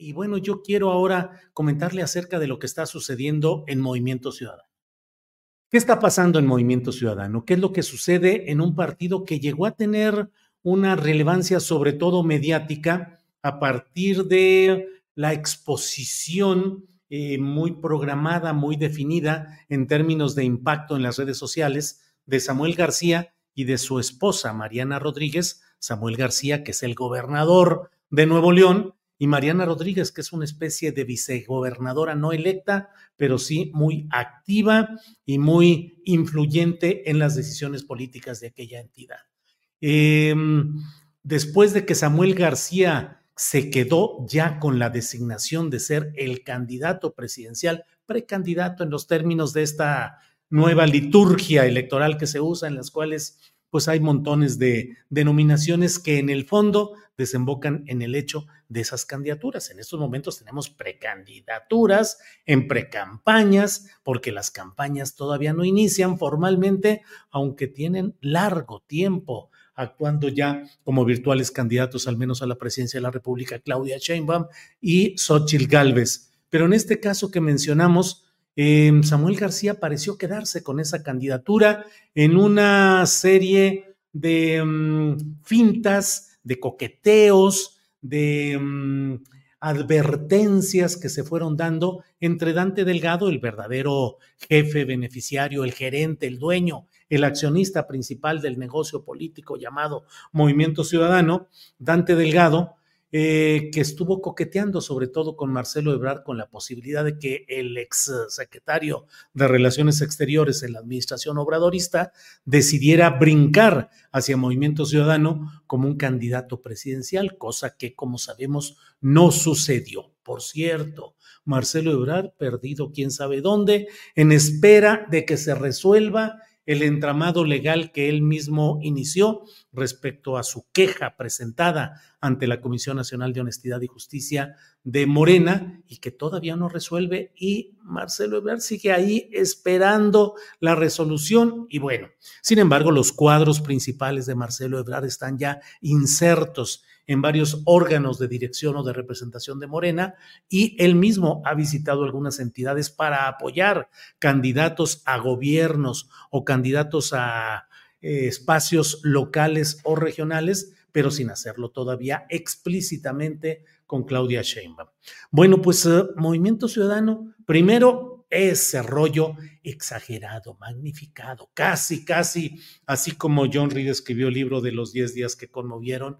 Y bueno, yo quiero ahora comentarle acerca de lo que está sucediendo en Movimiento Ciudadano. ¿Qué está pasando en Movimiento Ciudadano? ¿Qué es lo que sucede en un partido que llegó a tener una relevancia sobre todo mediática a partir de la exposición eh, muy programada, muy definida en términos de impacto en las redes sociales de Samuel García y de su esposa Mariana Rodríguez, Samuel García, que es el gobernador de Nuevo León, y Mariana Rodríguez, que es una especie de vicegobernadora no electa, pero sí muy activa y muy influyente en las decisiones políticas de aquella entidad. Eh, después de que Samuel García se quedó ya con la designación de ser el candidato presidencial, precandidato en los términos de esta nueva liturgia electoral que se usa, en las cuales pues hay montones de denominaciones que en el fondo desembocan en el hecho de esas candidaturas. En estos momentos tenemos precandidaturas en precampañas, porque las campañas todavía no inician formalmente, aunque tienen largo tiempo actuando ya como virtuales candidatos, al menos a la presidencia de la República, Claudia Sheinbaum y Xochitl Gálvez. Pero en este caso que mencionamos, eh, Samuel García pareció quedarse con esa candidatura en una serie de um, fintas, de coqueteos, de um, advertencias que se fueron dando entre Dante Delgado, el verdadero jefe beneficiario, el gerente, el dueño, el accionista principal del negocio político llamado Movimiento Ciudadano, Dante Delgado, eh, que estuvo coqueteando sobre todo con Marcelo Ebrard con la posibilidad de que el ex secretario de Relaciones Exteriores en la administración obradorista decidiera brincar hacia Movimiento Ciudadano como un candidato presidencial, cosa que como sabemos no sucedió. Por cierto, Marcelo Ebrard perdido quién sabe dónde, en espera de que se resuelva el entramado legal que él mismo inició respecto a su queja presentada ante la Comisión Nacional de Honestidad y Justicia de Morena y que todavía no resuelve y Marcelo Ebrard sigue ahí esperando la resolución. Y bueno, sin embargo los cuadros principales de Marcelo Ebrard están ya insertos en varios órganos de dirección o de representación de Morena y él mismo ha visitado algunas entidades para apoyar candidatos a gobiernos o candidatos a eh, espacios locales o regionales, pero sin hacerlo todavía explícitamente con Claudia Sheinbaum. Bueno, pues eh, Movimiento Ciudadano, primero ese rollo exagerado, magnificado, casi, casi, así como John Reed escribió el libro de los 10 días que conmovieron,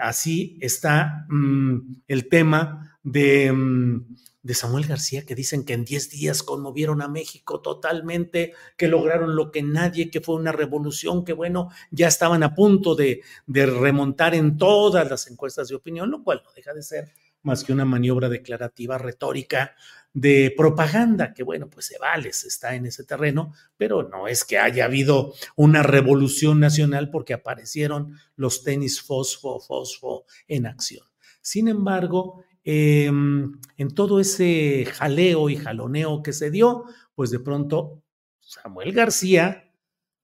así está mm, el tema de... Mm, de Samuel García que dicen que en 10 días conmovieron a México totalmente, que lograron lo que nadie, que fue una revolución, que bueno, ya estaban a punto de, de remontar en todas las encuestas de opinión, lo cual no deja de ser más que una maniobra declarativa retórica de propaganda, que bueno, pues se vale, se está en ese terreno, pero no es que haya habido una revolución nacional porque aparecieron los tenis fosfo, fosfo en acción. Sin embargo, Em, en todo ese jaleo y jaloneo que se dio, pues de pronto Samuel García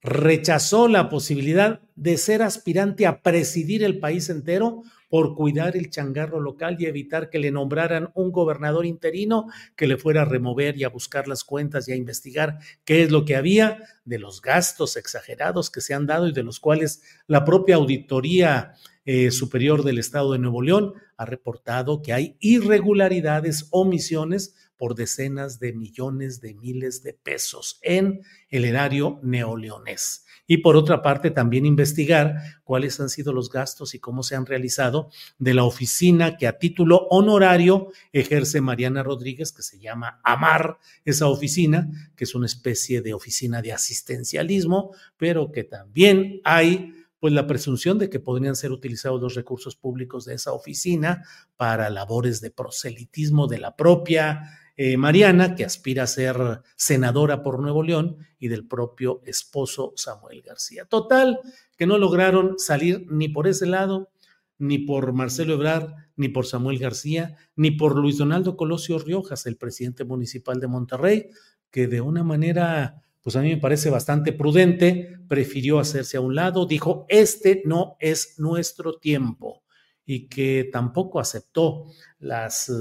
rechazó la posibilidad de ser aspirante a presidir el país entero por cuidar el changarro local y evitar que le nombraran un gobernador interino que le fuera a remover y a buscar las cuentas y a investigar qué es lo que había de los gastos exagerados que se han dado y de los cuales la propia auditoría eh, Superior del Estado de Nuevo León ha reportado que hay irregularidades, omisiones por decenas de millones de miles de pesos en el erario neoleonés. Y por otra parte, también investigar cuáles han sido los gastos y cómo se han realizado de la oficina que a título honorario ejerce Mariana Rodríguez, que se llama AMAR, esa oficina, que es una especie de oficina de asistencialismo, pero que también hay pues la presunción de que podrían ser utilizados los recursos públicos de esa oficina para labores de proselitismo de la propia eh, Mariana, que aspira a ser senadora por Nuevo León, y del propio esposo Samuel García. Total, que no lograron salir ni por ese lado, ni por Marcelo Ebrard, ni por Samuel García, ni por Luis Donaldo Colosio Riojas, el presidente municipal de Monterrey, que de una manera pues a mí me parece bastante prudente, prefirió hacerse a un lado, dijo, este no es nuestro tiempo y que tampoco aceptó las eh,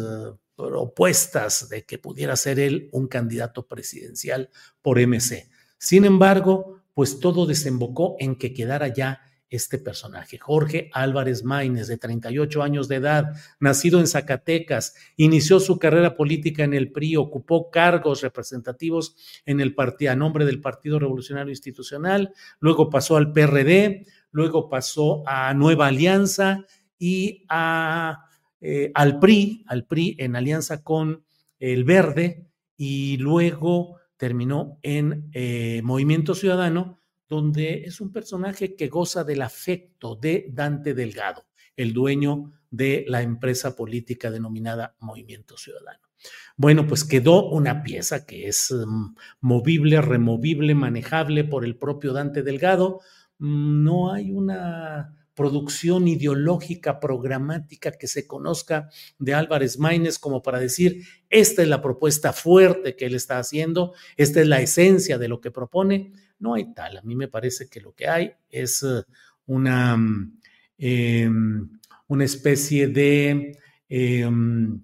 propuestas de que pudiera ser él un candidato presidencial por MC. Sin embargo, pues todo desembocó en que quedara ya este personaje. Jorge Álvarez Maínez, de 38 años de edad, nacido en Zacatecas, inició su carrera política en el PRI, ocupó cargos representativos en el partido, a nombre del Partido Revolucionario Institucional, luego pasó al PRD, luego pasó a Nueva Alianza y a, eh, al PRI, al PRI en alianza con el Verde, y luego terminó en eh, Movimiento Ciudadano, donde es un personaje que goza del afecto de Dante Delgado, el dueño de la empresa política denominada Movimiento Ciudadano. Bueno, pues quedó una pieza que es mm, movible, removible, manejable por el propio Dante Delgado. Mm, no hay una producción ideológica, programática que se conozca de Álvarez Maínez como para decir, esta es la propuesta fuerte que él está haciendo, esta es la esencia de lo que propone. No hay tal. A mí me parece que lo que hay es eh, una, em, una especie de em,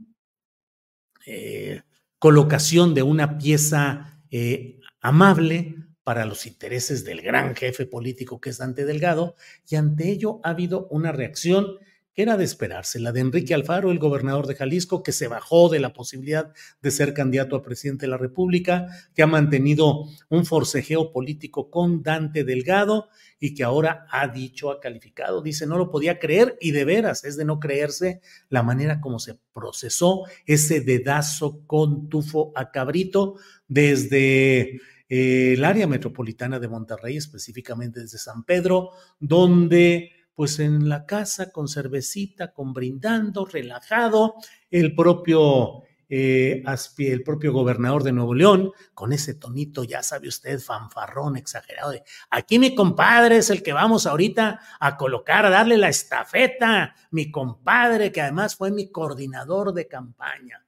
eh, colocación de una pieza eh, amable para los intereses del gran jefe político que es Dante Delgado, y ante ello ha habido una reacción que era de esperarse, la de Enrique Alfaro, el gobernador de Jalisco, que se bajó de la posibilidad de ser candidato a presidente de la República, que ha mantenido un forcejeo político con Dante Delgado y que ahora ha dicho, ha calificado, dice, no lo podía creer y de veras es de no creerse la manera como se procesó ese dedazo con tufo a cabrito desde eh, el área metropolitana de Monterrey, específicamente desde San Pedro, donde pues en la casa con cervecita, con brindando, relajado, el propio, eh, el propio gobernador de Nuevo León, con ese tonito, ya sabe usted, fanfarrón, exagerado, de aquí mi compadre es el que vamos ahorita a colocar, a darle la estafeta, mi compadre, que además fue mi coordinador de campaña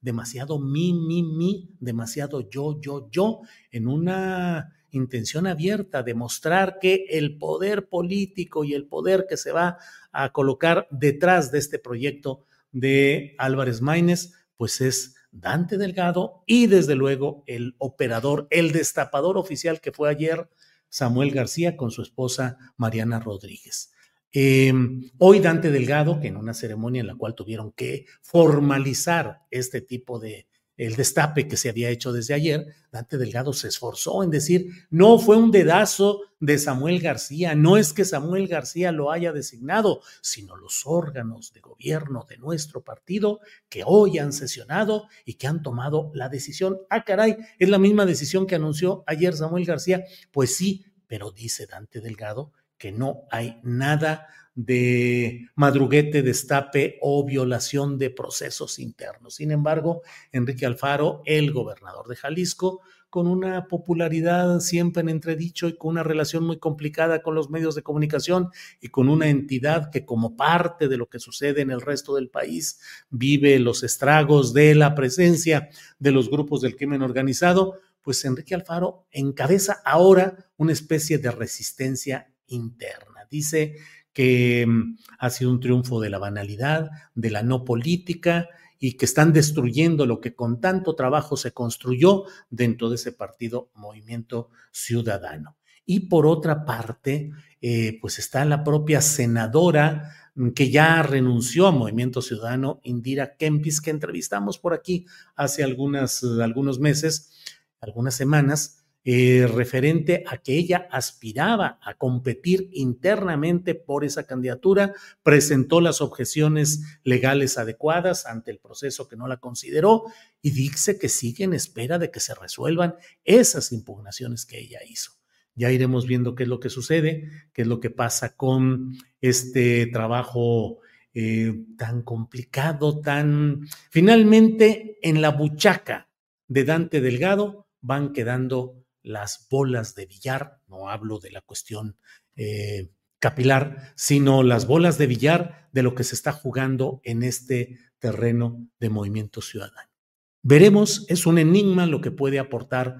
demasiado mi, mi, mi, demasiado yo, yo, yo, en una intención abierta de mostrar que el poder político y el poder que se va a colocar detrás de este proyecto de Álvarez Maínez, pues es Dante Delgado y desde luego el operador, el destapador oficial que fue ayer Samuel García con su esposa Mariana Rodríguez. Em, hoy Dante Delgado, que en una ceremonia en la cual tuvieron que formalizar este tipo de, el destape que se había hecho desde ayer, Dante Delgado se esforzó en decir, no fue un dedazo de Samuel García, no es que Samuel García lo haya designado, sino los órganos de gobierno de nuestro partido que hoy han sesionado y que han tomado la decisión. Ah, caray, es la misma decisión que anunció ayer Samuel García. Pues sí, pero dice Dante Delgado que no hay nada de madruguete, destape o violación de procesos internos. Sin embargo, Enrique Alfaro, el gobernador de Jalisco, con una popularidad siempre en entredicho y con una relación muy complicada con los medios de comunicación y con una entidad que como parte de lo que sucede en el resto del país vive los estragos de la presencia de los grupos del crimen organizado, pues Enrique Alfaro encabeza ahora una especie de resistencia interna. Dice que mm, ha sido un triunfo de la banalidad, de la no política y que están destruyendo lo que con tanto trabajo se construyó dentro de ese partido Movimiento Ciudadano. Y por otra parte, eh, pues está la propia senadora mm, que ya renunció a Movimiento Ciudadano, Indira Kempis, que entrevistamos por aquí hace algunas, algunos meses, algunas semanas, eh, referente a que ella aspiraba a competir internamente por esa candidatura, presentó las objeciones legales adecuadas ante el proceso que no la consideró y dice que sigue en espera de que se resuelvan esas impugnaciones que ella hizo. Ya iremos viendo qué es lo que sucede, qué es lo que pasa con este trabajo eh, tan complicado, tan finalmente en la buchaca de Dante Delgado van quedando las bolas de billar, no hablo de la cuestión eh, capilar, sino las bolas de billar de lo que se está jugando en este terreno de movimiento ciudadano. Veremos, es un enigma lo que puede aportar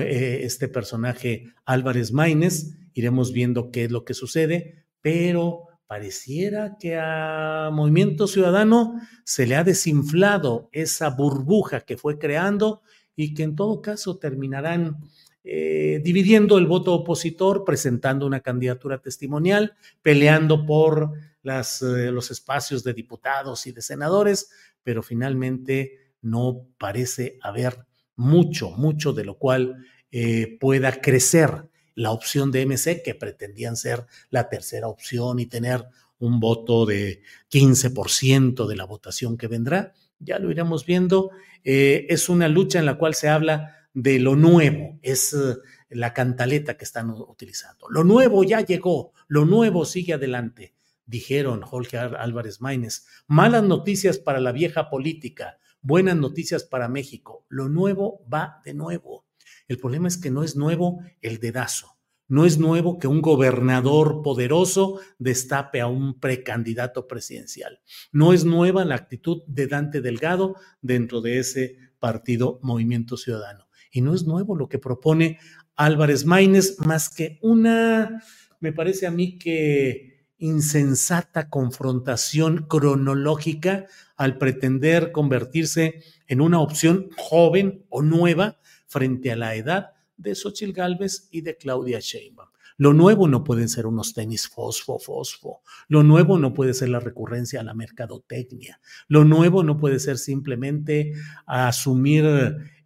eh, este personaje Álvarez Maínez, iremos viendo qué es lo que sucede, pero pareciera que a Movimiento Ciudadano se le ha desinflado esa burbuja que fue creando y que en todo caso terminarán eh, dividiendo el voto opositor, presentando una candidatura testimonial, peleando por las, eh, los espacios de diputados y de senadores, pero finalmente no parece haber mucho, mucho de lo cual eh, pueda crecer la opción de MC, que pretendían ser la tercera opción y tener un voto de 15% de la votación que vendrá. Ya lo iremos viendo. es una lucha en la cual se habla de lo nuevo, es eh, la cantaleta que están utilizando. Lo nuevo ya llegó, lo nuevo sigue adelante, dijeron Jorge Álvarez Maínez. Malas noticias para la vieja política, buenas noticias para México. Lo nuevo va de nuevo. El problema es que no es nuevo el dedazo. No es nuevo que un gobernador poderoso destape a un precandidato presidencial. No es nueva la actitud de Dante Delgado dentro de ese partido Movimiento Ciudadano. Y no es nuevo lo que propone Álvarez Maínez, más que una, me parece a mí que insensata confrontación cronológica al pretender convertirse en una opción joven o nueva frente a la edad de Xochitl Gálvez y de Claudia Sheinbaum. Lo nuevo no pueden ser unos tenis fosfo, fosfo. Lo nuevo no puede ser la recurrencia a la mercadotecnia. Lo nuevo no puede ser simplemente asumir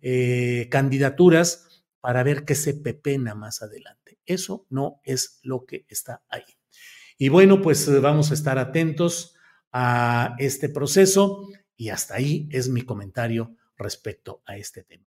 eh, candidaturas para ver qué se pepena más adelante. Eso no es lo que está ahí. Y bueno, pues eh, vamos a estar atentos a este proceso y hasta ahí es mi comentario respecto a este tema.